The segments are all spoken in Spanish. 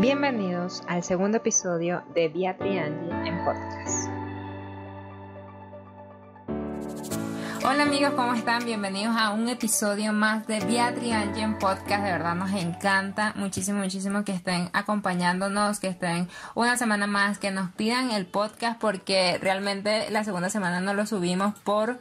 Bienvenidos al segundo episodio de Beatriz Angie en podcast. Hola amigos, ¿cómo están? Bienvenidos a un episodio más de Beatriz Angie en podcast. De verdad nos encanta muchísimo, muchísimo que estén acompañándonos, que estén una semana más, que nos pidan el podcast porque realmente la segunda semana no lo subimos por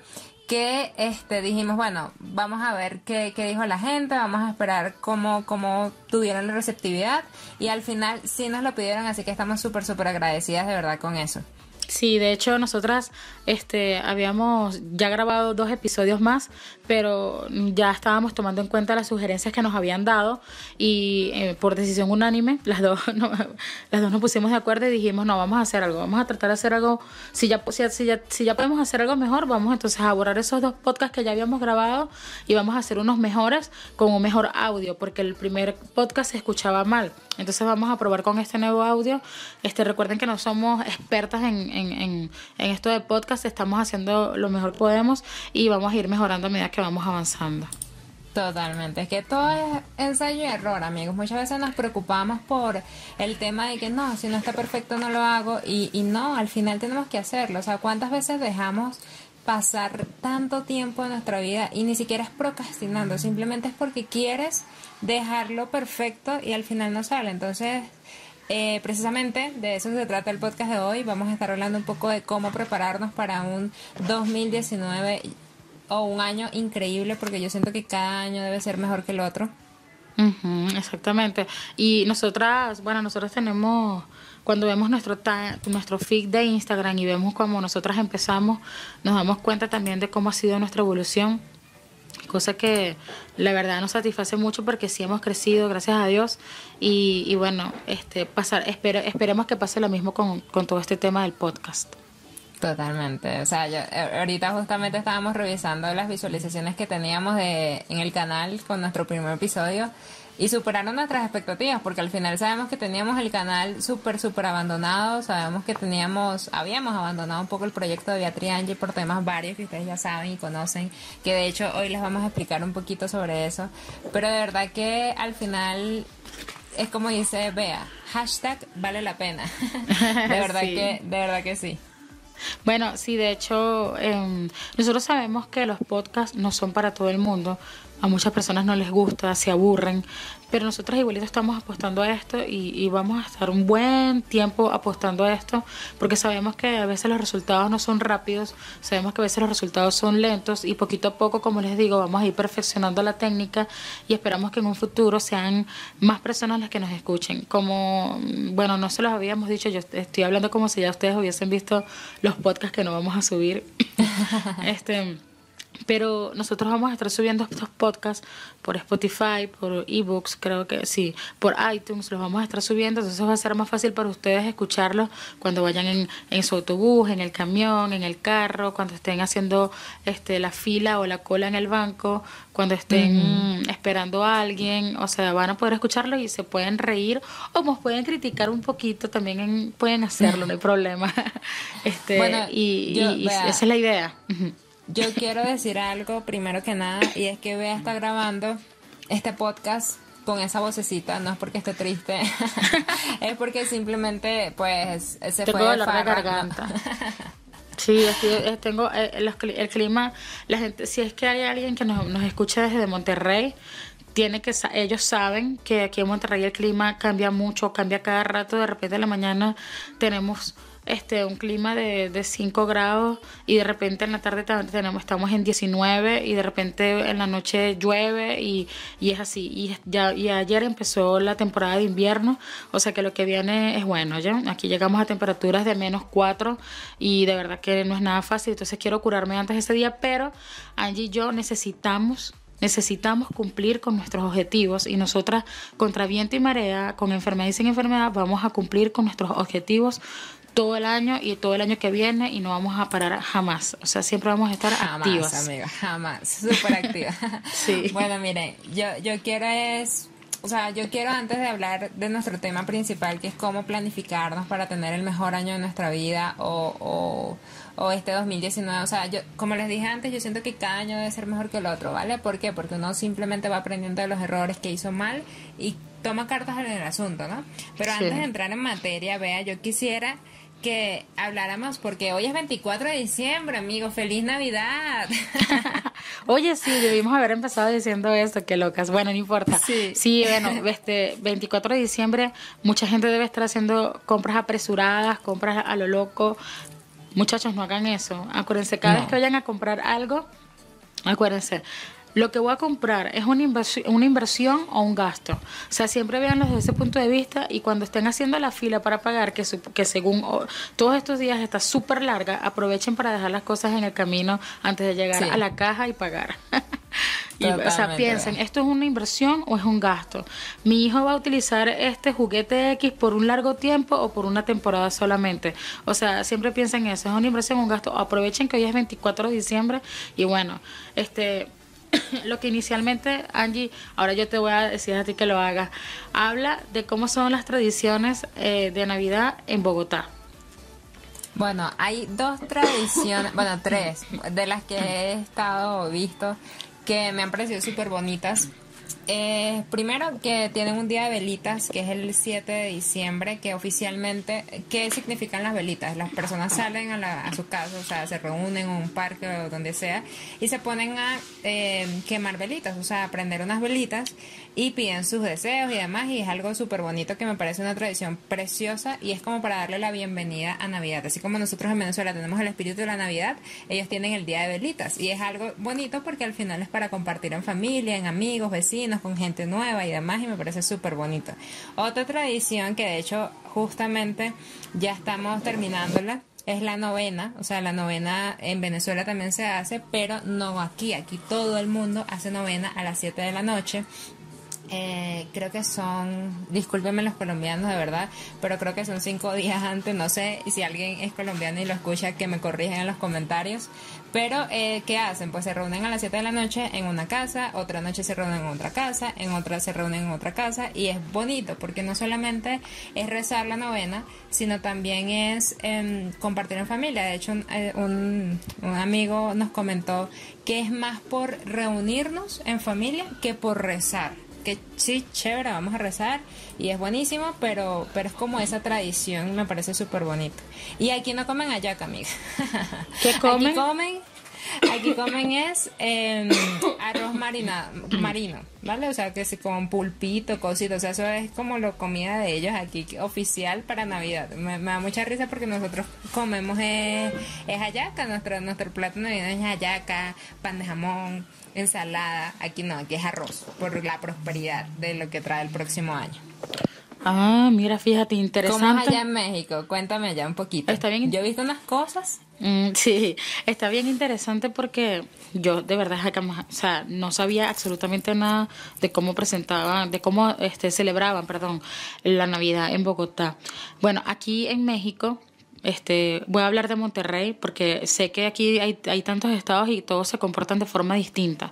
que este, dijimos, bueno, vamos a ver qué, qué, dijo la gente, vamos a esperar cómo, cómo tuvieron la receptividad y al final sí nos lo pidieron, así que estamos súper, súper agradecidas de verdad con eso. Sí, de hecho nosotras este, habíamos ya grabado dos episodios más, pero ya estábamos tomando en cuenta las sugerencias que nos habían dado y eh, por decisión unánime las dos, las dos nos pusimos de acuerdo y dijimos, no, vamos a hacer algo, vamos a tratar de hacer algo, si ya, si, ya, si ya podemos hacer algo mejor, vamos entonces a borrar esos dos podcasts que ya habíamos grabado y vamos a hacer unos mejores con un mejor audio, porque el primer podcast se escuchaba mal. Entonces vamos a probar con este nuevo audio. Este, recuerden que no somos expertas en, en, en, esto de podcast, estamos haciendo lo mejor podemos y vamos a ir mejorando a medida que vamos avanzando. Totalmente, es que todo es ensayo y error, amigos. Muchas veces nos preocupamos por el tema de que no, si no está perfecto no lo hago y, y no, al final tenemos que hacerlo. O sea, ¿cuántas veces dejamos pasar tanto tiempo en nuestra vida y ni siquiera es procrastinando, simplemente es porque quieres dejarlo perfecto y al final no sale. Entonces, eh, precisamente de eso se trata el podcast de hoy. Vamos a estar hablando un poco de cómo prepararnos para un 2019 o un año increíble, porque yo siento que cada año debe ser mejor que el otro. exactamente. Y nosotras, bueno, nosotros tenemos cuando vemos nuestro, nuestro feed de Instagram y vemos cómo nosotras empezamos, nos damos cuenta también de cómo ha sido nuestra evolución, cosa que la verdad nos satisface mucho porque sí hemos crecido, gracias a Dios, y, bueno, este, pasar, espero, esperemos que pase lo mismo con, con todo este tema del podcast. Totalmente. O sea, eh, ahorita justamente estábamos revisando las visualizaciones que teníamos de, en el canal con nuestro primer episodio y superaron nuestras expectativas porque al final sabemos que teníamos el canal súper, súper abandonado, sabemos que teníamos, habíamos abandonado un poco el proyecto de Beatriz Angie por temas varios que ustedes ya saben y conocen, que de hecho hoy les vamos a explicar un poquito sobre eso, pero de verdad que al final es como dice Bea, hashtag vale la pena, de verdad que, de verdad que sí. Bueno, sí, de hecho, em, nosotros sabemos que los podcasts no son para todo el mundo, a muchas personas no les gusta, se aburren, pero nosotros igualito estamos apostando a esto y, vamos a estar un buen tiempo apostando a esto porque sabemos que a veces los resultados no son rápidos, sabemos que a veces los resultados son lentos y poquito a poco, como les digo, vamos a ir perfeccionando la técnica y esperamos que en un futuro sean más personas las que nos escuchen. Como, bueno, no se los habíamos dicho, yo estoy hablando como si ya ustedes hubiesen visto los podcasts que no vamos a subir. este pero nosotros vamos a estar subiendo estos podcasts por Spotify, por ebooks, creo que sí, por iTunes, los vamos a estar subiendo, entonces va a ser más fácil para ustedes escucharlos cuando vayan en, en su autobús, en el camión, en el carro, cuando estén haciendo este la fila o la cola en el banco, cuando estén esperando a alguien, o sea, van a poder escucharlo y se pueden reír o nos pueden criticar un poquito, también pueden hacerlo, no hay problema. este, y, esa es la idea. Yo quiero decir algo primero que nada y es que Bea está grabando este podcast con esa vocecita, no es porque esté triste, es porque simplemente pues se tengo fue de la garganta. Sí, tengo eh, el, clima, la gente, si es que hay alguien que nos, nos escucha desde Monterrey, tiene que ellos saben que aquí en Monterrey el clima cambia mucho, cambia cada rato, de repente en la mañana tenemos este, un clima de, de 5 grados y de repente en la tarde tenemos, estamos en 19 y de repente en la noche llueve y, y es así. Y, ya, y ayer empezó la temporada de invierno, o sea que lo que viene es bueno, ¿ya? Aquí llegamos a temperaturas de menos 4 y de verdad que no es nada fácil, entonces quiero curarme antes de ese día, pero Angie y yo necesitamos Necesitamos cumplir con nuestros objetivos y nosotras, contra viento y marea, con enfermedad y sin enfermedad, vamos a cumplir con nuestros objetivos todo el año y todo el año que viene y no vamos a parar jamás. O sea, siempre vamos a estar jamás, activas. amiga, jamás. Súper activa. sí. Bueno, miren, yo, yo quiero es o sea, yo quiero antes de hablar de nuestro tema principal, que es cómo planificarnos para tener el mejor año de nuestra vida o, o, o este 2019. O sea, yo, como les dije antes, yo siento que cada año debe ser mejor que el otro, ¿vale? ¿Por qué? Porque uno simplemente va aprendiendo de los errores que hizo mal y toma cartas en el asunto, ¿no? Pero antes de entrar en materia, vea, yo quisiera que habláramos porque hoy es 24 de diciembre, amigo. ¡Feliz Navidad! Oye, sí, debimos haber empezado diciendo esto, qué locas. Bueno, no importa. Sí, sí bueno, este 24 de diciembre mucha gente debe estar haciendo compras apresuradas, compras a lo loco. Muchachos, no hagan eso. Acuérdense, cada vez que vayan a comprar algo, acuérdense, lo que voy a comprar es una inversión, una inversión o un gasto. O sea, siempre veanlo desde ese punto de vista y cuando estén haciendo la fila para pagar, que, que según todos estos días está súper larga, aprovechen para dejar las cosas en el camino antes de llegar a la caja y pagar. y, o sea, piensen, ¿esto es una inversión o es un gasto? Mi hijo va a utilizar este juguete X por un largo tiempo o por una temporada solamente. O sea, siempre piensen eso, es una inversión o un gasto. Aprovechen que hoy es 24 de diciembre y bueno, este lo que inicialmente, Angie, ahora yo te voy a decir a ti que lo hagas, habla de cómo son las tradiciones eh, de Navidad en Bogotá. Bueno, hay dos tradiciones, bueno, tres, de las que he estado visto que me han parecido súper bonitas. Eh, primero que tienen un día de velitas, que es el 7 de diciembre, que oficialmente, ¿qué significan las velitas? Las personas salen a, a su casa, o sea, se reúnen en un parque o donde sea, y se ponen a eh, quemar velitas, o sea, a prender unas velitas y piden sus deseos y demás y es algo súper bonito que me parece una tradición preciosa y es como para darle la bienvenida a Navidad. Así como nosotros en Venezuela tenemos el espíritu de la Navidad, ellos tienen el Día de Velitas y es algo bonito porque al final es para compartir en familia, en amigos, vecinos, con gente nueva y demás y me parece súper bonito. Otra tradición que de hecho justamente ya estamos terminándola es la novena, o sea, la novena en Venezuela también se hace, pero no aquí, aquí todo el mundo hace novena a las 7 de la noche eh, creo que son, discúlpenme los colombianos de verdad, pero creo que son cinco días antes, no sé si alguien es colombiano y lo escucha, que me corrigen en los comentarios. Pero, eh, ¿qué hacen? Pues se reúnen a las 7 de la noche en una casa, otra noche se reúnen en otra casa, en otra se reúnen en otra casa, y es bonito porque no solamente es rezar la novena, sino también es em, compartir en familia. De hecho, eh, un amigo nos comentó que es más por reunirnos en familia que por rezar que sí, chévere, vamos a rezar y es buenísimo, pero, pero es como esa tradición, me parece súper bonito. Y aquí no comen ayaca, amiga. ¿Qué comen? Aquí comen, aquí comen es em, arroz marina, marino, ¿vale? O sea, que se con pulpito, cositas, o sea, eso es como la comida de ellos aquí, oficial para Navidad. Me, da mucha risa porque nosotros comemos es, es ayaca, nuestro, nuestro plato navideño es ayaca, pan de jamón, ensalada. Aquí no, aquí es arroz, por la prosperidad de lo que trae el próximo año. Ah, mira, fíjate, interesante. ¿Cómo es allá en México? Cuéntame ya un poquito. Está bien. Yo he visto unas cosas. Mm, sí, está bien interesante porque yo de verdad o sea, no sabía absolutamente nada de cómo presentaban, de cómo este, celebraban, perdón, la Navidad en Bogotá. Bueno, aquí en México este, voy a hablar de Monterrey porque sé que aquí hay, hay, tantos estados y todos se comportan de forma distinta.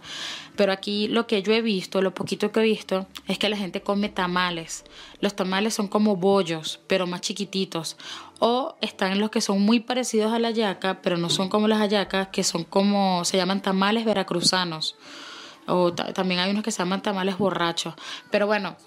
Pero aquí lo que yo he visto, lo poquito que he visto, es que la gente come tamales. Los tamales son como bollos, pero más chiquititos. O están los que son muy parecidos a la yaca, pero no son como las hallacas, que son como, se llaman tamales veracruzanos. O también hay unos que se llaman tamales borrachos. Pero bueno,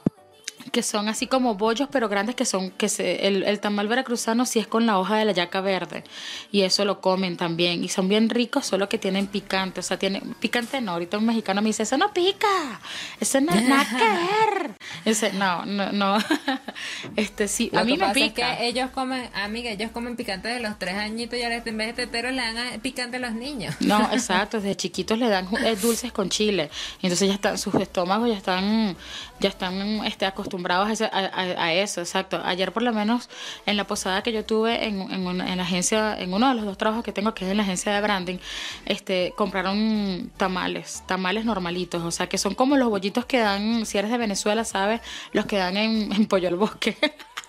que son así como bollos pero grandes que son que se, el, el, tamal veracruzano sí es con la hoja de la yaca verde. Y eso lo comen también. Y son bien ricos solo que tienen picante. O sea tienen picante no. Ahorita un mexicano me dice eso no pica. Eso no es nada que ver ese, no no no este sí a mí me pica es que ellos comen amiga ellos comen picante de los tres añitos y ahora en vez de tetero le dan picante a los niños no exacto desde chiquitos le dan eh, dulces con chile entonces ya están sus estómagos ya están ya están este, acostumbrados a, eso, exacto. Ayer por lo menos en la posada que yo tuve en, en, en, la agencia, en uno de los dos trabajos que tengo, que es en la agencia de branding, este, compraron tamales, tamales normalitos, o sea, que son como los bollitos que dan, si eres de Venezuela, sabes, los que dan en, en Pollo al Bosque.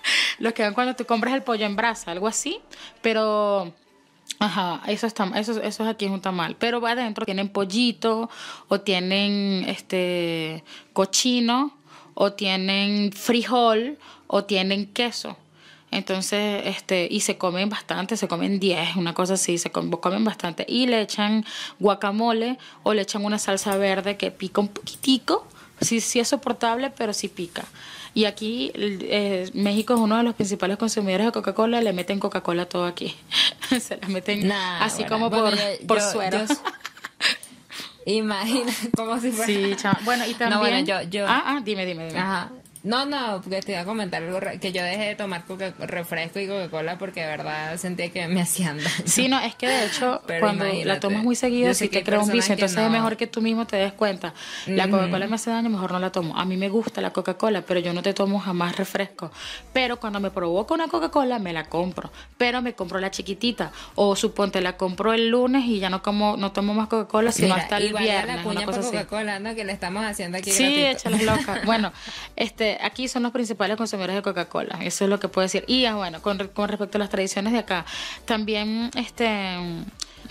los que dan cuando tú compras el pollo en brasa, algo así, pero Ajá, eso está, eso, eso aquí es un tamal. Pero va adentro tienen pollito o tienen este cochino o tienen frijol o tienen queso. Entonces, este, y se comen bastante, se comen 10, una cosa así, se comen bastante. Y le echan guacamole o le echan una salsa verde que pica un poquitico. Sí, sí es soportable, pero sí pica. Y aquí eh, México es uno de los principales consumidores de Coca-Cola, le meten Coca-Cola todo aquí. se la meten así como por, por suero. Imagina, como si fuera. Sí, Bueno, y también. No, bueno, yo, yo... Ah, ah, dime, dime, dime. Ajá. No, no, porque te iba a comentar algo que yo dejé de tomar coca refresco y Coca-Cola porque de verdad sentía que me hacían daño. Sí, no, es que de hecho cuando la tomas muy seguido sí te crea un vicio, entonces es mejor que tú mismo te des cuenta. La Coca-Cola me hace daño, mejor no la tomo. A mí me gusta la Coca-Cola, pero yo no te tomo jamás refresco. Pero cuando me provoca una Coca-Cola me la compro, pero me compro la chiquitita o suponte la compro el lunes y ya no como no tomo más Coca-Cola sino hasta el viernes, la cuña Coca-Cola, ¿no? Que le estamos haciendo aquí Sí, échale loca. bueno, este aquí son los principales consumidores de Coca-Cola. Eso es lo que puedo decir. Y ah, bueno, con, con respecto a las tradiciones de acá, también, este,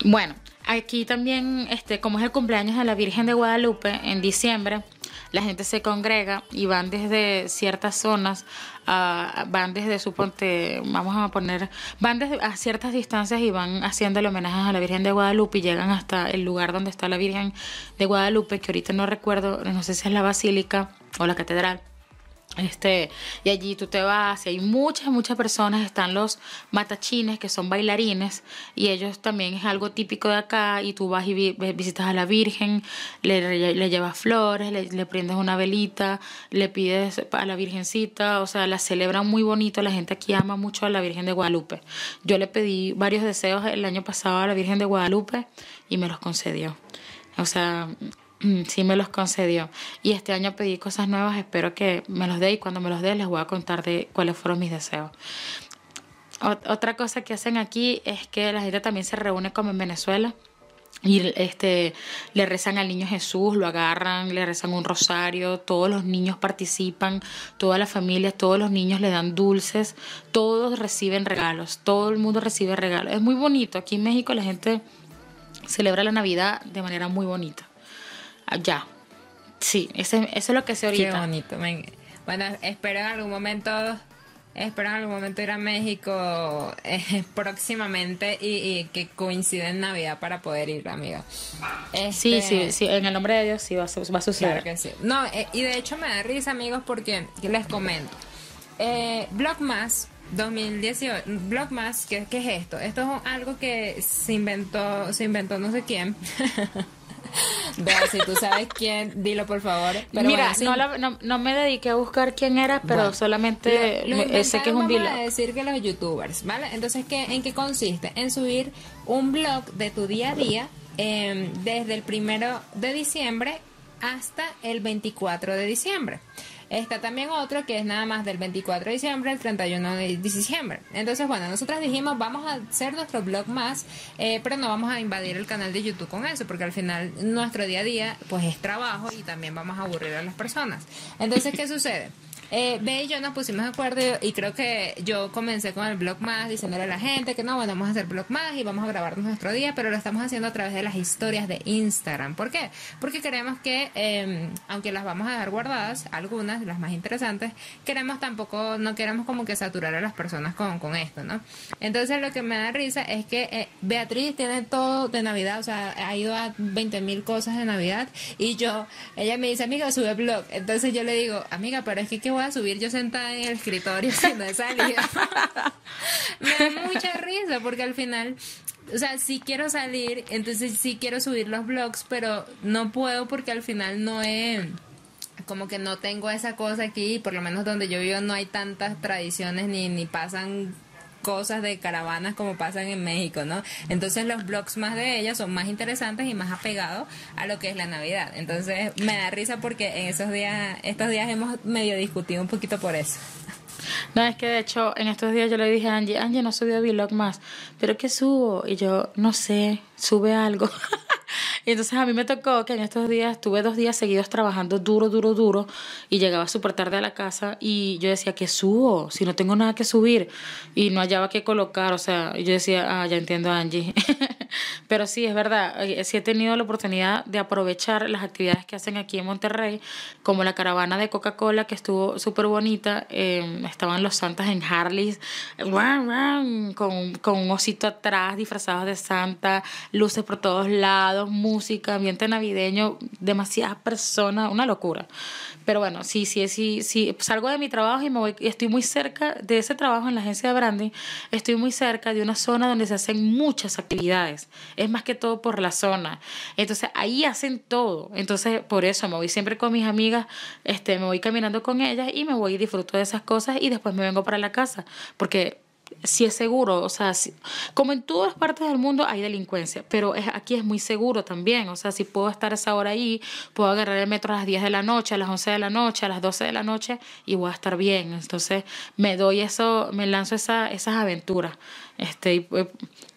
bueno, aquí también, este, como es el cumpleaños de la Virgen de Guadalupe en diciembre, la gente se congrega y van desde ciertas zonas, van desde, suponte, vamos a poner, van desde a ciertas distancias y van haciendo el homenaje a la Virgen de Guadalupe y llegan hasta el lugar donde está la Virgen de Guadalupe, que ahorita no recuerdo, no sé si es la basílica o la catedral este, y allí tú te vas y hay muchas, muchas personas, están los matachines que son bailarines y ellos también es algo típico de acá y tú vas y visitas a la Virgen, le, le llevas flores, le, le, prendes una velita, le pides a la Virgencita, o sea, la celebran muy bonito, la gente aquí ama mucho a la Virgen de Guadalupe. Yo le pedí varios deseos el año pasado a la Virgen de Guadalupe y me los concedió. O sea, sí me los concedió. Y este año pedí cosas nuevas, espero que me los dé y cuando me los dé les voy a contar de cuáles fueron mis deseos. otra cosa que hacen aquí es que la gente también se reúne como en Venezuela y este le rezan al niño Jesús, lo agarran, le rezan un rosario, todos los niños participan, todas las familias, todos los niños le dan dulces, todos reciben regalos, todo el mundo recibe regalos. Es muy bonito, aquí en México la gente celebra la Navidad de manera muy bonita. Ah, ya. Sí, ese, eso es lo que se ahorita. Qué bonito. Bueno, espero en algún momento, espero en algún momento ir a México eh, próximamente y, que coincida en Navidad para poder ir, amiga. sí, este, sí, sí, en el nombre de Dios sí va, a suceder. Claro que sí. No, eh, y de hecho me da risa, amigos, porque les comento. Eh, Blogmas 2018, Blogmas, ¿qué, ¿qué es esto? Esto es algo que se inventó, se inventó no sé quién. Vea, si tú sabes quién, dilo por favor. Mira, no, no, me dediqué a buscar quién era, pero solamente sé que es un blog. a decir que los youtubers, ¿vale? Entonces, ¿qué, ¿en qué consiste? En subir un blog de tu día a día em, desde el primero de diciembre hasta el 24 de diciembre. Está también otro que es nada más del 24 de diciembre al 31 de diciembre. Entonces, bueno, nosotros dijimos, vamos a hacer nuestro blog más, eh, pero no vamos a invadir el canal de YouTube con eso, porque al final nuestro día a día, pues es trabajo y también vamos a aburrir a las personas. Entonces, ¿qué sucede? Eh, Ve y yo nos pusimos de acuerdo y creo que yo comencé con el blog más diciéndole a la gente que no, bueno, vamos a hacer blog más y vamos a grabar nuestro día, pero lo estamos haciendo a través de las historias de Instagram. ¿Por qué? Porque queremos que, em, aunque las vamos a dejar guardadas, algunas, las más interesantes, queremos tampoco, no queremos como que saturar a las personas con, con esto, ¿no? Entonces lo que me da risa es que eh, Beatriz tiene todo de Navidad, o sea, ha ido a 20 mil cosas de Navidad y yo, ella me dice, amiga, sube blog. Entonces yo le digo, amiga, pero es que qué a subir yo sentada en el escritorio si no he salido. me da mucha risa porque al final, o sea, sí quiero salir, entonces sí quiero subir los blogs, pero no puedo porque al final no he como que no tengo esa cosa aquí, por lo menos donde yo vivo no hay tantas tradiciones ni, ni pasan cosas de caravanas como pasan en México, ¿no? Entonces los blogs más de ellas son más interesantes y más apegados a lo que es la Navidad. Entonces me da risa porque en esos días, estos días hemos medio discutido un poquito por eso. No, es que de hecho en estos días yo le dije a Angie, Angie no subió vlog más, pero ¿qué subo? Y yo, no sé, sube algo. Y entonces a mí me tocó que en estos días, tuve dos días seguidos trabajando duro, duro, duro, y llegaba súper tarde a la casa y yo decía, ¿qué subo? Si no tengo nada que subir, y no hallaba qué colocar, o sea, yo decía, ah, ya entiendo Angie. Pero sí, es verdad, eh, sí he tenido la oportunidad de aprovechar las actividades que hacen aquí en Monterrey, como la caravana de Coca-Cola, que estuvo súper bonita. Eh, estaban los santas en Harleys, con, con un osito atrás, disfrazados de santa, luces por todos lados, música, ambiente navideño, demasiadas personas, una locura. Pero bueno, sí, sí, sí, salgo de mi trabajo y me voy, estoy muy cerca de ese trabajo en la agencia de branding, estoy muy cerca de una zona donde se hacen muchas actividades, es más que todo por la zona. Entonces ahí hacen todo, entonces por eso me voy siempre con mis amigas, este, me voy caminando con ellas y me voy y disfruto de esas cosas y después me vengo para la casa, porque si es seguro, o sea, como en todas partes del mundo hay delincuencia, pero es, aquí es muy seguro también, o sea, si puedo estar esa hora ahí, puedo agarrar el metro a las 10 de la noche, a las 11 de la noche, a las 12 de la noche y voy a estar bien, entonces me doy eso, me lanzo esa, esas aventuras. Este, pues,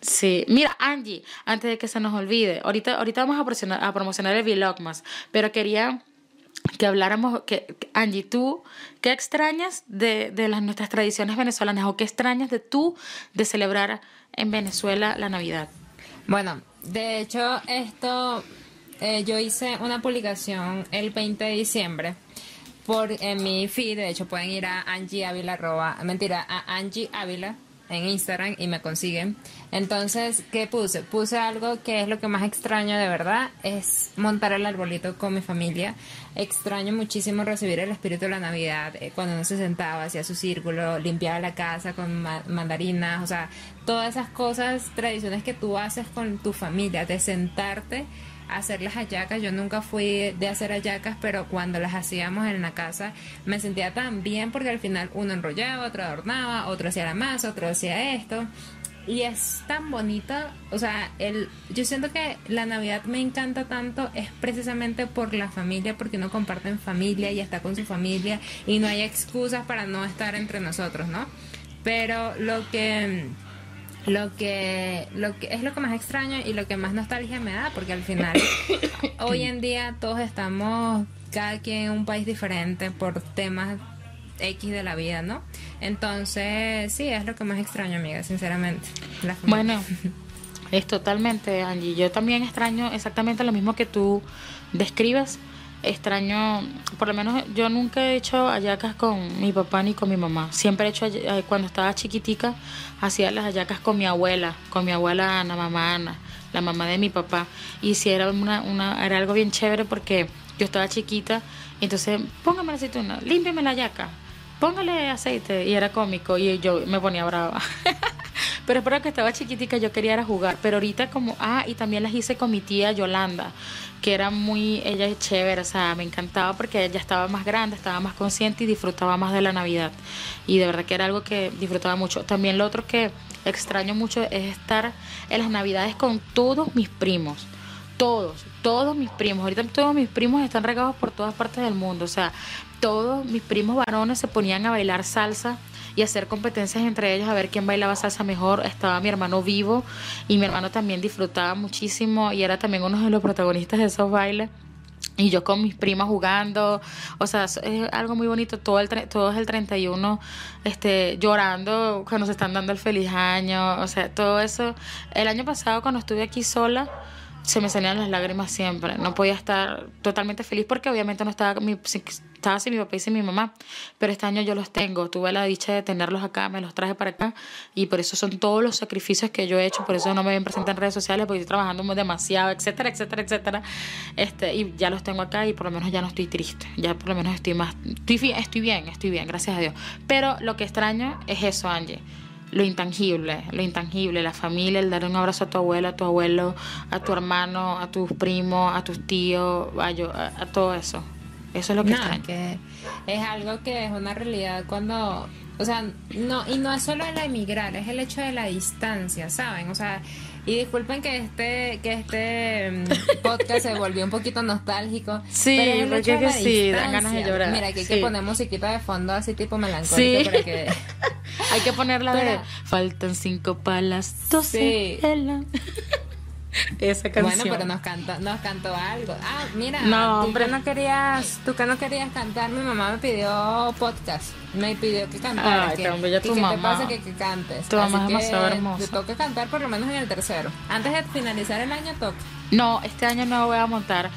sí, mira Angie, antes de que se nos olvide, ahorita, ahorita vamos a promocionar, a promocionar el Vlogmas, pero quería que habláramos, que Angie, tú, ¿qué extrañas de, de las, nuestras tradiciones venezolanas o qué extrañas de tú de celebrar en Venezuela la Navidad? Bueno, de hecho, esto, eh, yo hice una publicación el 20 de diciembre por en mi feed, de hecho pueden ir a Angie Ávila, mentira, a Angie Ávila en Instagram y me consiguen. Entonces, ¿qué puse? Puse algo que es lo que más extraño de verdad, es montar el arbolito con mi familia. Extraño muchísimo recibir el espíritu de la Navidad, eh, cuando uno se sentaba, hacía su círculo, limpiaba la casa con mandarinas, o sea, todas esas cosas, tradiciones que tú haces con tu familia, de sentarte hacer las hallacas. Yo nunca fui de hacer hallacas, pero cuando las hacíamos en la casa me sentía tan bien porque al final uno enrollaba, otro adornaba, otro hacía la masa, otro hacía esto. Y es tan bonita, o sea, el, yo siento que la Navidad me encanta tanto es precisamente por la familia, porque uno comparte en familia y está con su familia y no hay excusas para no estar entre nosotros, ¿no? Pero lo que lo que, lo que es lo que más extraño y lo que más nostalgia me da, porque al final hoy en día todos estamos cada quien en un país diferente por temas X de la vida, ¿no? Entonces, sí, es lo que más extraño, amiga, sinceramente. bueno, es totalmente, Angie. Yo también extraño exactamente lo mismo que tú describes extraño, por lo menos yo nunca he hecho hallacas con mi papá ni con mi mamá. Siempre he hecho, eh, cuando estaba chiquitica, hacía las hallacas con mi abuela, con mi abuela Ana, mamá Ana, la mamá de mi papá. Y si era, una, una, era algo bien chévere porque yo estaba chiquita, entonces póngame la aceituna, límpiame la hallaca, póngale aceite. Y era cómico y yo me ponía brava. Pero es que estaba chiquitica, yo quería era jugar. Pero ahorita como, ah, y también las hice con mi tía Yolanda, que era muy, ella es chévere, o sea, me encantaba porque ella estaba más grande, estaba más consciente y disfrutaba más de la Navidad. Y de verdad que era algo que disfrutaba mucho. También lo otro que extraño mucho es estar en las Navidades con todos mis primos. Todos, todos mis primos. Ahorita todos mis primos están regados por todas partes del mundo. O sea, todos mis primos varones se ponían a bailar salsa y hacer competencias entre ellos a ver quién bailaba salsa mejor. Estaba mi hermano vivo y mi hermano también disfrutaba muchísimo y era también uno de los protagonistas de esos bailes. Y yo con mis primas jugando, o sea, es algo muy bonito. Todo el, todo es el 31 este, llorando cuando se están dando el feliz año, o sea, todo eso. El año pasado cuando estuve aquí sola, se me salían las lágrimas siempre. No podía estar totalmente feliz porque obviamente no estaba, mi, estaba sin mi papá y sin mi mamá. Pero este año yo los tengo. Tuve la dicha de tenerlos acá, me los traje para acá. Y por eso son todos los sacrificios que yo he hecho. Por eso no me ven presente en redes sociales porque estoy trabajando demasiado, etcétera, etcétera, etcétera. Este, y ya los tengo acá y por lo menos ya no estoy triste. Ya por lo menos estoy más. Estoy, estoy bien, estoy bien, gracias a Dios. Pero lo que extraño es eso, Angie lo intangible, lo intangible, la familia, el dar un abrazo a tu abuela, a tu abuelo, a tu hermano, a tus primos, a tus tíos, a, a, todo eso. Eso es lo que, no, que es algo que es una realidad cuando, o sea, no, y no es solo el emigrar, es el hecho de la distancia, ¿saben? O sea, y disculpen que este, que este mm, podcast se volvió un poquito nostálgico. Sí, pero es que sí, dan ganas de llorar. Mira, que hay que poner musiquita de fondo así tipo melancólico para que... hay que ponerla de... Faltan cinco palas, doce sí. esa canción. Bueno, pero nos cantó, nos cantó algo. Ah, mira, No, tú hombre. que no querías, tú que no querías cantar, mi mamá me pidió podcast. Me pidió que cantara. Ay, que, tan bella que- tu ¿qué mamá. te pasa que, que cantes? Tu mamá Así es que demasiado hermosa. Te toca cantar por lo menos en el tercero. Antes de finalizar el año toca. No, este año no voy a montar.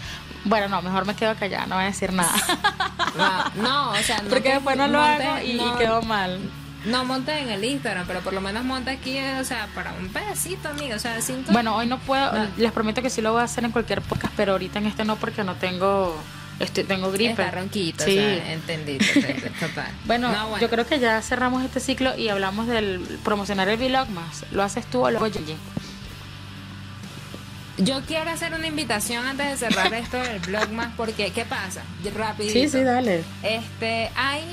Bueno, no, mejor me quedo callada, no voy a decir nada. No, no, o sea, no Porque después no lo montes- hago y, y no- quedó mal. No montes en el Instagram, pero por lo menos monta aquí, o sea, para un pedacito, amigo, o sea, cinco. Bueno, hoy no puedo, No. les prometo que sí lo voy a hacer en cualquier podcast, pero ahorita en este no porque no tengo, estoy, tengo gripe. Está ronquito, Sí. o sea, entendí, total. Bueno, No, yo creo que ya cerramos este ciclo y hablamos del promocionar el vlog más. ¿Lo haces tú o lo hago yo? Yo quiero hacer una invitación antes de cerrar esto del blog más, porque ¿qué pasa? Rapidito. Sí, sí, dale. Este, hay,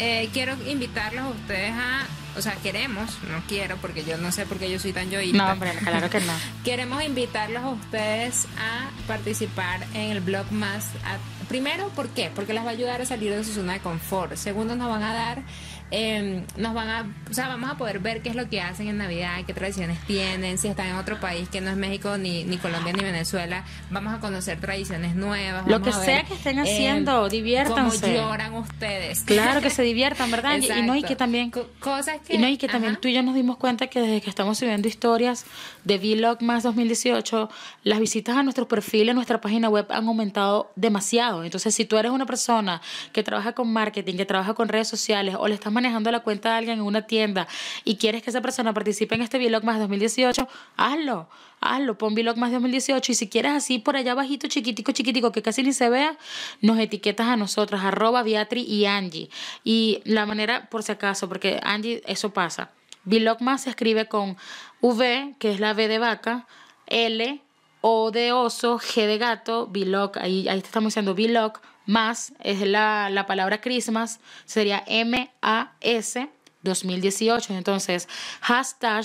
eh, quiero invitarlos a ustedes a, o sea, queremos, no quiero, porque yo no sé por qué yo soy tan yoísta. No, hombre, claro que no. Queremos invitarlos a ustedes a participar en el blog más. a- primero, ¿por qué? Porque les va a ayudar a salir de su zona de confort. Segundo, nos van a dar, eh, nos van a, o sea, vamos a poder ver qué es lo que hacen en Navidad, qué tradiciones tienen, si están en otro país que no es México, ni, ni Colombia, ni Venezuela. Vamos a conocer tradiciones nuevas. Lo que a sea que estén eh, haciendo, diviértanse. Cómo lloran ustedes. Claro que se diviertan, ¿verdad? Y no, y que también... Co- cosas que... Y no, y que también tú y yo nos dimos cuenta que desde que estamos subiendo historias de Vlog más 2018, las visitas a nuestro perfil en nuestra página web han aumentado demasiado. Entonces, si tú eres una persona que trabaja con marketing, que trabaja con redes sociales o le estás manejando la cuenta de alguien en una tienda y quieres que esa persona participe en este Vlog más 2018, hazlo. Hazlo, pon Vlog más 2018 y si quieres así por allá bajito, chiquitico, chiquitico, que casi ni se vea, nos etiquetas a nosotras, arroba Beatri y Angie. Y la manera, por si acaso, porque Angie, eso pasa. Vlogmas se escribe con V, que es la V de vaca, L, O de oso, G de gato, Vlog, ahí, ahí te estamos diciendo Vlog, más es la, la palabra Christmas, sería M-A-S 2018. Entonces, hashtag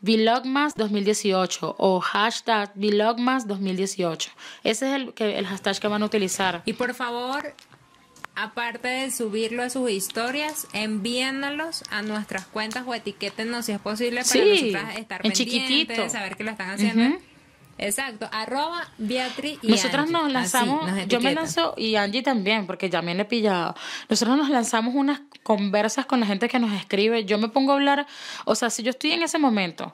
Vlogmas 2018 o hashtag Vlogmas 2018. Ese es el, que, el hashtag que van a utilizar. Y por favor, aparte de subirlo a sus historias, envíennos a nuestras cuentas o etiquétenos si es posible para Sí, nosotras estar en pendientes, chiquitito. saber que lo están haciendo. Exacto, arroba Beatriz y Nosotras Angie. nos Así, lanzamos, nos yo me lanzo y Angie también, porque ya me le he pillado. Nosotros nos lanzamos unas conversas con la gente que nos escribe. Yo me pongo a hablar, o sea, si yo estoy en ese momento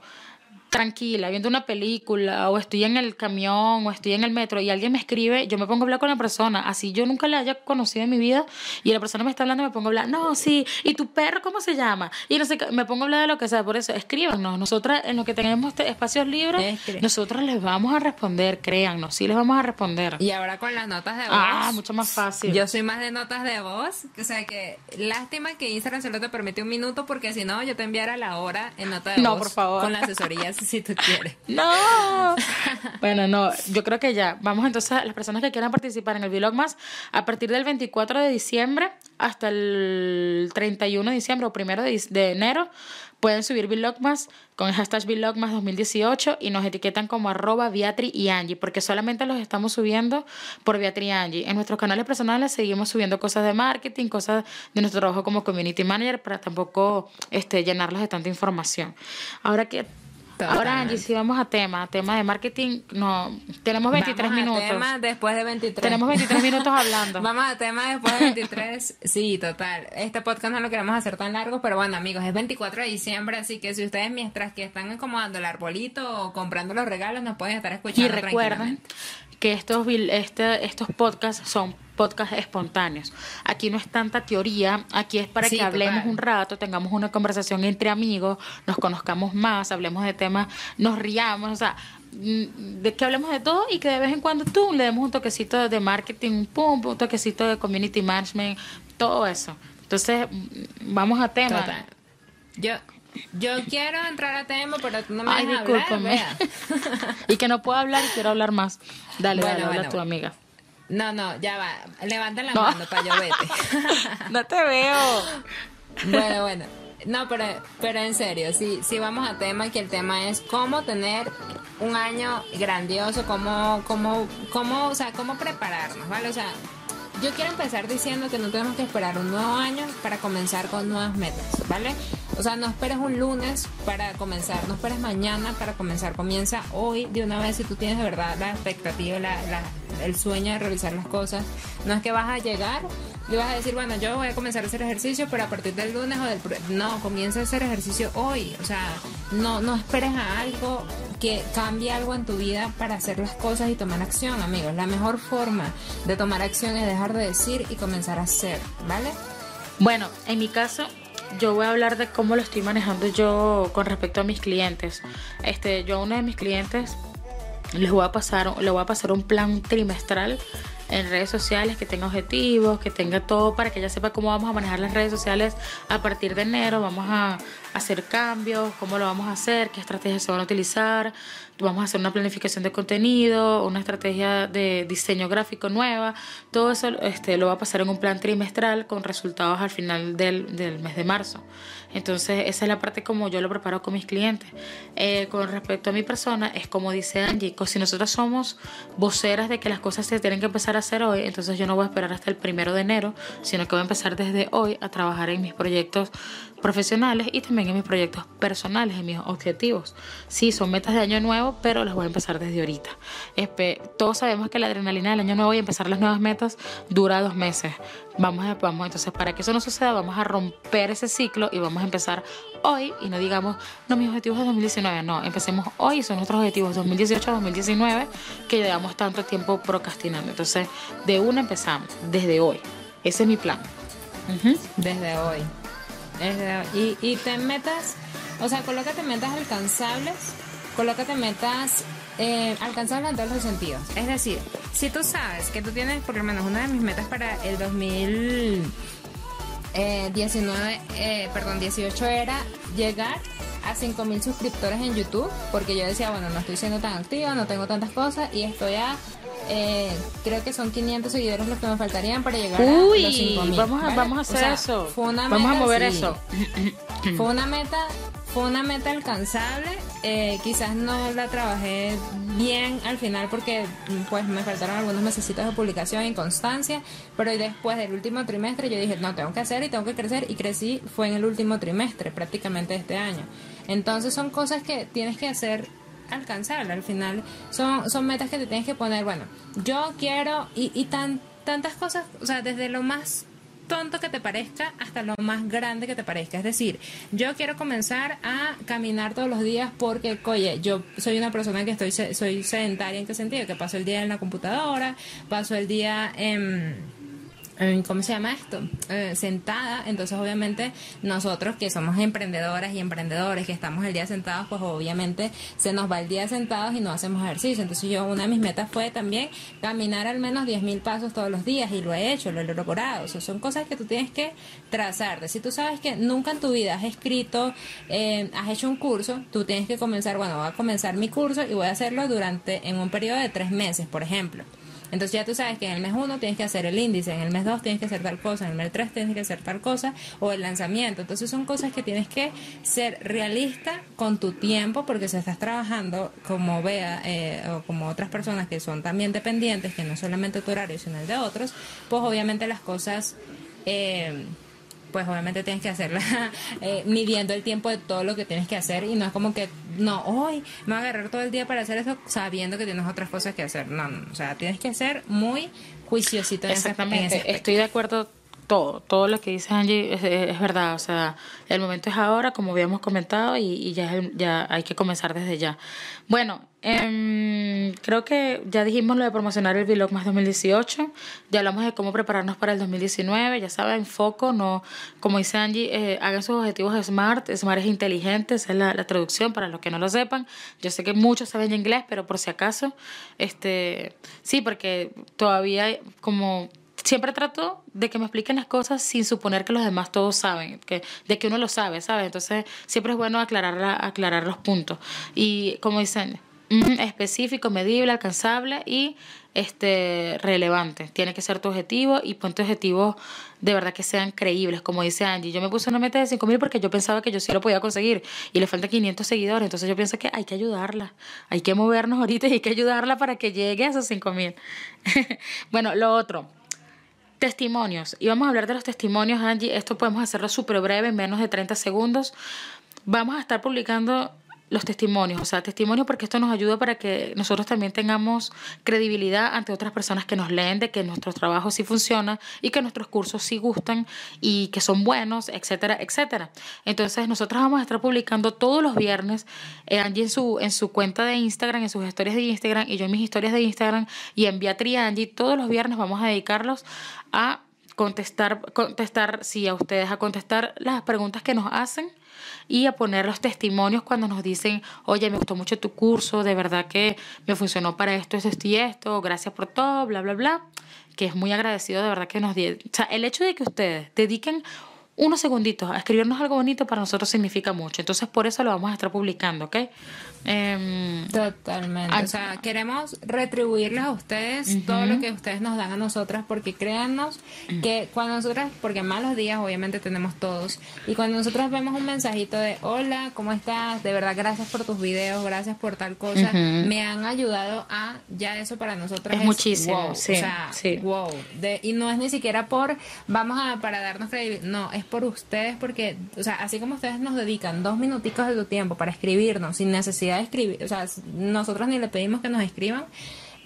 tranquila, viendo una película, o estoy en el camión, o estoy en el metro, y alguien me escribe, yo me pongo a hablar con la persona, así yo nunca la haya conocido en mi vida, y la persona me está hablando, me pongo a hablar, no, sí, ¿y tu perro cómo se llama? Y no sé, me pongo a hablar de lo que sea, por eso, escríbanos, nosotras en lo que tenemos este- espacios libres, nosotros les vamos a responder, créannos, sí les vamos a responder. Y ahora con las notas de voz. Ah, mucho más fácil. Yo soy más de notas de voz. O sea que lástima que Instagram solo te permite un minuto porque si no yo te enviara la hora en nota de No, voz. por favor. Con la asesoría si tú quieres. No. bueno, no, yo creo que ya. Vamos entonces a las personas que quieran participar en el Vlog más a partir del 24 de diciembre hasta el 31 de diciembre o primero de, de enero pueden subir Vlogmas con el hashtag Vlogmas 2018 y nos etiquetan como arroba Beatri y Angie porque solamente los estamos subiendo por Beatri y Angie. En nuestros canales personales seguimos subiendo cosas de marketing, cosas de nuestro trabajo como community manager para tampoco este, llenarlos de tanta información. Ahora que Ahora. Angie, si vamos a tema, tema de marketing, no, tenemos 23 Vamos a minutos. tema después de 23. Tenemos 23 minutos hablando. Vamos a tema después de 23. Sí, total. Este podcast no lo queremos hacer tan largo, pero bueno, amigos, es 24 de diciembre, así que si ustedes mientras que están acomodando el arbolito o comprando los regalos, nos pueden estar escuchando Y recuerden tranquilamente. Que estos, este, estos podcasts son podcasts espontáneos. Aquí no es tanta teoría, aquí es para Sí, que hablemos total. un rato, tengamos una conversación entre amigos, nos conozcamos más, hablemos de temas, nos riamos, o sea, mm, de que hablemos de todo y que de vez en cuando tú le demos un toquecito de marketing, pum, un toquecito de community management, todo eso. Entonces, mm, vamos a tema. Total. Yo, yo quiero entrar a tema, pero tú no me Ay, dejas hablar, discúlpame. y que no puedo hablar y quiero hablar más. Dale, Bueno, dale, habla bueno. tu amiga. No, no, ya va. Levanta la No. mano para yo vete. No te veo. Bueno, bueno. No, pero, pero en serio, si, si vamos a tema, que el tema es cómo tener un año grandioso, cómo, cómo, cómo, o sea, cómo prepararnos, ¿vale? O sea, yo quiero empezar diciendo que no tenemos que esperar un nuevo año para comenzar con nuevas metas, ¿vale? O sea, no esperes un lunes para comenzar, no esperes mañana para comenzar, comienza hoy de una vez si tú tienes de verdad la expectativa, el sueño de realizar las cosas. No es que vas a llegar y vas a decir, bueno, yo voy a comenzar a hacer ejercicio, pero a partir del lunes o del... No, comienza a hacer ejercicio hoy. O sea, no, no esperes a algo que cambie algo en tu vida para hacer las cosas y tomar acción, amigos. La mejor forma de tomar acción es dejar de decir y comenzar a hacer, ¿vale? Bueno, en mi caso, yo voy a hablar de cómo lo estoy manejando yo con respecto a mis clientes. Este, yo a uno de mis clientes les voy a pasar, le voy a pasar un plan trimestral en redes sociales que tenga objetivos, que tenga todo para que ella sepa cómo vamos a manejar las redes sociales a partir de enero. Vamos a hacer cambios, cómo lo vamos a hacer, qué estrategias se van a utilizar. Vamos a hacer una planificación de contenido, una estrategia de diseño gráfico nueva. Todo eso este, lo va a pasar en un plan trimestral con resultados al final del, del mes de marzo. Entonces, esa es la parte como yo lo preparo con mis clientes. Eh, con respecto a mi persona, es como dice Angie, si nosotros somos voceras de que las cosas se tienen que empezar a hacer hoy, entonces yo no voy a esperar hasta el primero de enero, sino que voy a empezar desde hoy a trabajar en mis proyectos profesionales y también en mis proyectos personales, en mis objetivos. Sí, son metas de año nuevo, pero las voy a empezar desde ahorita. todos sabemos que la adrenalina del año nuevo y empezar las nuevas metas dura dos meses. Vamos, vamos, entonces para que eso no suceda, vamos a romper ese ciclo y vamos a empezar hoy y no digamos, no, mis objetivos de 2019, no, empecemos hoy son nuestros objetivos 2018-2019 que llevamos tanto tiempo procrastinando. Entonces, de una empezamos, desde hoy. Ese es mi plan. Desde hoy. Y, y te metas, o sea, colócate metas alcanzables, colócate metas eh, alcanzables en todos los sentidos. Es decir, si tú sabes que tú tienes, por lo menos una de mis metas para el 2019, eh, eh, perdón, 18 era llegar a 5000 suscriptores en YouTube, porque yo decía, bueno, no estoy siendo tan activa, no tengo tantas cosas y estoy a eh, creo que son 500 seguidores los que me faltarían para llegar a los 5000. Vamos a, vamos a hacer eso. vamos a mover eso. fue una meta, fue una meta alcanzable. Eh, quizás no la trabajé bien al final porque pues me faltaron algunos meses de publicación y constancia, pero después del último trimestre yo dije, no, tengo que hacer y tengo que crecer y crecí, fue en el último trimestre prácticamente este año. Entonces son cosas que tienes que hacer alcanzarla. Al final son, son metas que te tienes que poner, bueno, yo quiero y, y tan, tantas cosas, o sea, desde lo más tonto que te parezca hasta lo más grande que te parezca. Es decir, yo quiero comenzar a caminar todos los días porque, oye, yo soy una persona que estoy soy sedentaria en qué sentido, que paso el día en la computadora, paso el día en ¿cómo se llama esto? Eh, sentada. Entonces, obviamente, nosotros que somos emprendedoras y emprendedores, que estamos el día sentados, pues obviamente se nos va el día sentados y no hacemos ejercicio. Entonces, yo, una de mis metas fue también caminar al menos 10.000 pasos todos los días y lo he hecho, lo he logrado. O sea, son cosas que tú tienes que trazar. Si tú sabes que nunca en tu vida has escrito, eh, has hecho un curso, tú tienes que comenzar, bueno, voy a comenzar mi curso y voy a hacerlo durante, en un periodo de tres meses, por ejemplo. Entonces ya tú sabes que en el mes 1 tienes que hacer el índice, en el mes 2 tienes que hacer tal cosa, en el mes 3 tienes que hacer tal cosa, o el lanzamiento. Entonces son cosas que tienes que ser realista con tu tiempo, porque si estás trabajando como vea eh, o como otras personas que son también dependientes, que no solamente tu horario, sino el de otros, pues obviamente las cosas... Eh, pues obviamente tienes que hacerla eh, midiendo el tiempo de todo lo que tienes que hacer y no es como que, no, hoy me voy a agarrar todo el día para hacer eso sabiendo que tienes otras cosas que hacer. No, no o sea, tienes que ser muy juiciosito en Exactamente, estoy de acuerdo todo, todo lo que dice Angie es, verdad, o sea, el momento es ahora, como habíamos comentado, y, ya, ya hay que comenzar desde ya. Bueno, em, creo que ya dijimos lo de promocionar el Vlog más 2018, ya hablamos de cómo prepararnos para el 2019, ya saben, foco, no, como dice Angie, eh, hagan sus objetivos SMART, SMART es inteligente, esa es la, la, traducción para los que no lo sepan, yo sé que muchos saben inglés, pero por si acaso, este, sí, porque todavía como siempre trato de que me expliquen las cosas sin suponer que los demás todos saben, que, de que uno lo sabe, ¿sabes? Entonces, siempre es bueno aclarar, aclarar los puntos. Y como dicen, específico, medible, alcanzable y este relevante. Tiene que ser tu objetivo y ponte objetivos de verdad que sean creíbles. Como dice Angie, yo me puse una meta de 5 mil porque yo pensaba que yo sí lo podía conseguir y le faltan 500 seguidores. Entonces yo pienso que hay que ayudarla. Hay que movernos ahorita y hay que ayudarla para que llegue a esos 5 mil. bueno, lo otro testimonios. Y vamos a hablar de los testimonios, Angie. Esto podemos hacerlo súper breve, en menos de 30 segundos. Vamos a estar publicando los testimonios, o sea, testimonios porque esto nos ayuda para que nosotros también tengamos credibilidad ante otras personas que nos leen de que nuestro trabajo sí funciona y que nuestros cursos sí gustan y que son buenos, etcétera, etcétera. Entonces, nosotros vamos a estar publicando todos los viernes, eh, Angie en su, en su cuenta de Instagram, en sus historias de Instagram y yo en mis historias de Instagram y en Beatriz Angie, todos los viernes vamos a dedicarlos a contestar, contestar, sí, a ustedes, a contestar las preguntas que nos hacen y a poner los testimonios cuando nos dicen, oye, me gustó mucho tu curso, de verdad que me funcionó para esto, esto y esto, gracias por todo, bla, bla, bla, que es muy agradecido de verdad que nos. O sea, el hecho de que ustedes dediquen unos segunditos escribirnos algo bonito para nosotros significa mucho. Entonces, por eso lo vamos a estar publicando, ¿ok? Em, Totalmente. o sea, queremos retribuirles a ustedes todo lo que ustedes nos dan a nosotras, porque créannos que cuando nosotras, porque malos días obviamente tenemos todos, y cuando nosotros vemos un mensajito de hola, ¿cómo estás? De verdad, gracias por tus videos, gracias por tal cosa, me han ayudado a, ya eso para nosotras es, muchísimo, wow, o sea, wow. De, y no es ni siquiera por, vamos a, para darnos credibilidad, no, es por ustedes, porque, o sea, así como ustedes nos dedican dos minuticos de tu tiempo para escribirnos sin necesidad de escribir, o sea, nosotros ni le pedimos que nos escriban,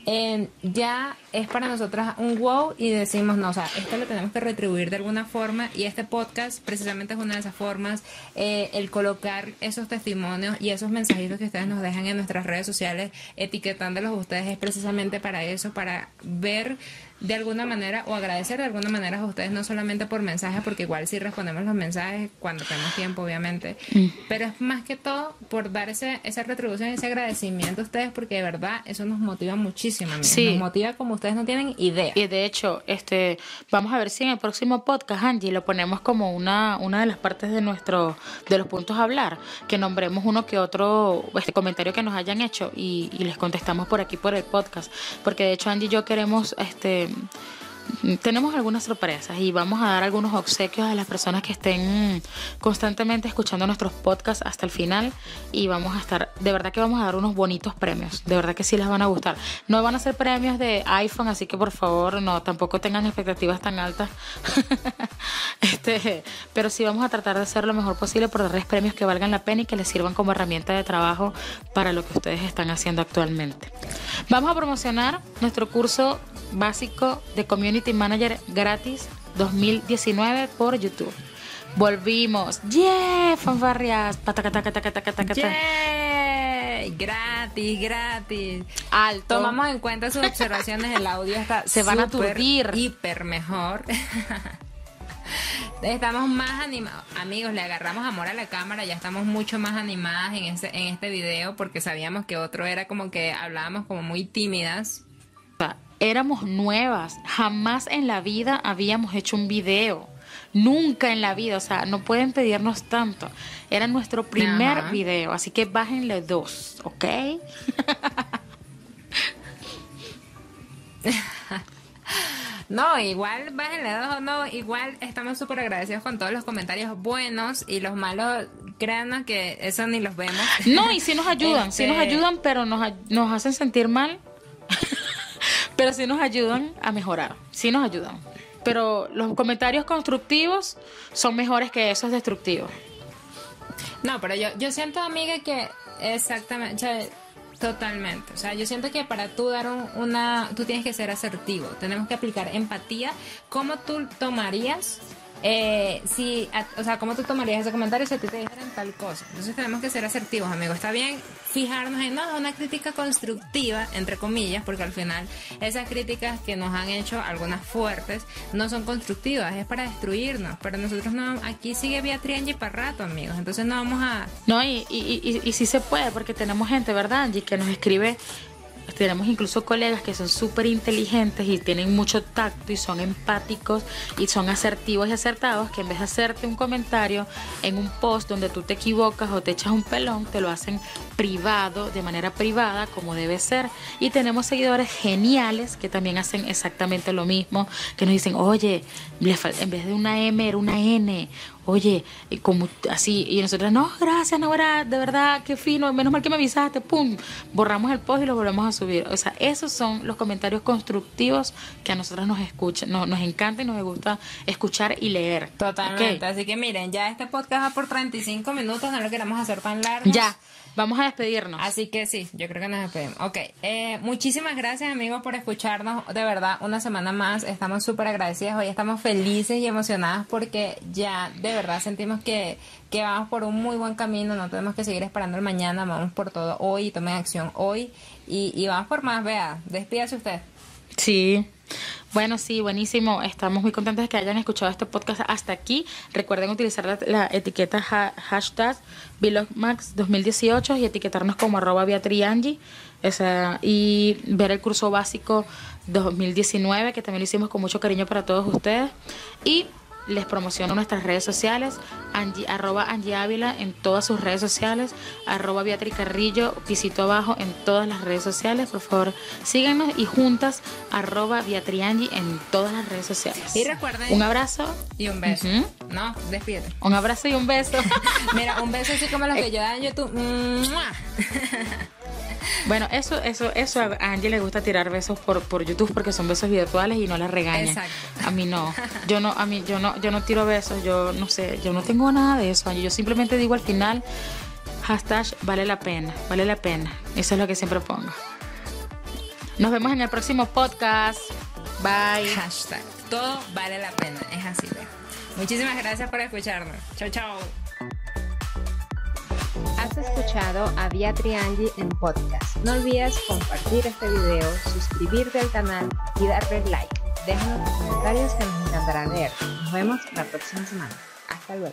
eh, ya es para nosotras un wow y decimos, no, o sea, esto lo tenemos que retribuir de alguna forma y este podcast precisamente es una de esas formas, eh, el colocar esos testimonios y esos mensajitos que ustedes nos dejan en nuestras redes sociales etiquetándolos ustedes es precisamente para eso, para ver de alguna manera o agradecer de alguna manera a ustedes, no solamente por mensajes, porque igual sí respondemos los mensajes cuando tenemos tiempo, obviamente, mm. pero es más que todo por dar ese, esa retribución, ese agradecimiento a ustedes, porque de verdad eso nos motiva muchísimo, nos motiva como ustedes no tienen idea. Y de hecho, este, vamos a ver si en el próximo podcast, Angie, lo ponemos como una, una de las partes de nuestro, de los puntos a hablar, que nombremos uno que otro este comentario que nos hayan hecho y, y les contestamos por aquí por el podcast, porque de hecho Angie y yo queremos este time. Tenemos algunas sorpresas y vamos a dar algunos obsequios a las personas que estén constantemente escuchando nuestros podcasts hasta el final y vamos a estar, de verdad que vamos a dar unos bonitos premios, de verdad que sí les van a gustar. No van a ser premios de iPhone, así que por favor no, tampoco tengan expectativas tan altas, este, pero sí vamos a tratar de hacer lo mejor posible por darles premios que valgan la pena y que les sirvan como herramienta de trabajo para lo que ustedes están haciendo actualmente. Vamos a promocionar nuestro curso básico de Community Manager gratis 2019 por YouTube. Volvimos. ¡Yeah! Fanfarrias. ¡Yeah! Gratis, gratis. Alto. Tomamos en cuenta sus observaciones. El audio está Se van a aturdir. Hiper mejor. Estamos más animados. Amigos, le agarramos amor a la cámara. Ya estamos mucho más animadas en este, en este video porque sabíamos que otro era como que hablábamos como muy tímidas éramos nuevas, jamás en la vida habíamos hecho un video. Nunca en la vida, o sea, no pueden pedirnos tanto. Era nuestro primer video, así que bájenle dos, ¿ok? No, igual bájenle dos, no, igual estamos súper agradecidos con todos los comentarios buenos y los malos, créanos que eso ni los vemos. No, y sí nos ayudan, sí nos este ayudan, pero nos, nos hacen sentir mal. Pero sí nos ayudan a mejorar, sí nos ayudan. Pero los comentarios constructivos son mejores que esos destructivos. No, pero yo, yo siento, amiga, que exactamente, totalmente. O sea, yo siento que para tú dar una, tú tienes que ser asertivo. Tenemos que aplicar empatía. ¿Cómo tú tomarías eh, si, o sea, ¿cómo tú tomarías ese comentario si a ti te dijeran tal cosa? Entonces tenemos que ser asertivos, amigos. Está bien fijarnos en no, una crítica constructiva, entre comillas, porque al final esas críticas que nos han hecho, algunas fuertes, no son constructivas, es para destruirnos. Pero nosotros no, aquí sigue Beatriz Angie para rato, amigos. Entonces no vamos a... No, y, y, y, y sí se puede, porque tenemos gente, ¿verdad, Angie, que nos escribe tenemos incluso colegas que son súper inteligentes y tienen mucho tacto y son empáticos y son asertivos y acertados que en vez de hacerte un comentario en un post donde tú te equivocas o te echas un pelón, te lo hacen privado, de manera privada, como debe ser. Y tenemos seguidores geniales que también hacen exactamente lo mismo, que nos dicen, oye, en vez de una M era una N, oye, como así, y nosotros, no, gracias, Nora, de verdad, qué fino, menos mal que me avisaste, pum, borramos el post y lo volvemos a subir. O sea, esos son los comentarios constructivos que a nosotros nos escuchan, nos, nos encanta y nos gusta escuchar y leer. Totalmente, así que miren, ya este podcast va por 35 minutos, no lo queremos hacer tan largo. Ya. Vamos a despedirnos. Así que sí, yo creo que nos despedimos. Ok, eh, muchísimas gracias amigos por escucharnos. De verdad, una semana más. Estamos súper agradecidas. Hoy estamos felices y emocionadas porque ya de verdad sentimos que, que vamos por un muy buen camino. No tenemos que seguir esperando el mañana. Vamos por todo hoy. Tomen acción hoy. Y, y vamos por más. Vea, despídase usted. Sí. Bueno, sí, buenísimo. Estamos muy contentos de que hayan escuchado este podcast hasta aquí. Recuerden utilizar la, la etiqueta ha- hashtag Vlogmax 2018 y etiquetarnos como arroba Beatriangi. O sea, y ver el curso básico 2019, que también lo hicimos con mucho cariño para todos ustedes. Y les promociono nuestras redes sociales, Angie, arroba Angie Ávila en todas sus redes sociales, arroba Beatriz Carrillo, pisito abajo en todas las redes sociales. Por favor, síganos y juntas, arroba Beatriangi en todas las redes sociales. Y recuerden- Un abrazo. Y un beso. Ujú. No, despídete. Un abrazo y un beso. Mira, un beso así como los que yo da en YouTube. Bueno, eso, eso, eso a Angie le gusta tirar besos por, por YouTube porque son besos virtuales y no la regañan. Exacto. A mí no. Yo no, a mí, yo no, yo no tiro besos, yo no sé, yo no tengo nada de eso, Angie. Yo simplemente digo al final, hashtag vale la pena, vale la pena. Eso es lo que siempre pongo. Nos vemos en el próximo podcast. Bye. Hashtag. Todo vale la pena. Es así, ve. Muchísimas gracias por escucharnos. Chao, chao. Has escuchado a Beatriz Angie en podcast. No olvides compartir este video, suscribirte al canal y darle like. Déjanos tus comentarios que nos encantará leer. Nos vemos la próxima semana. Hasta luego.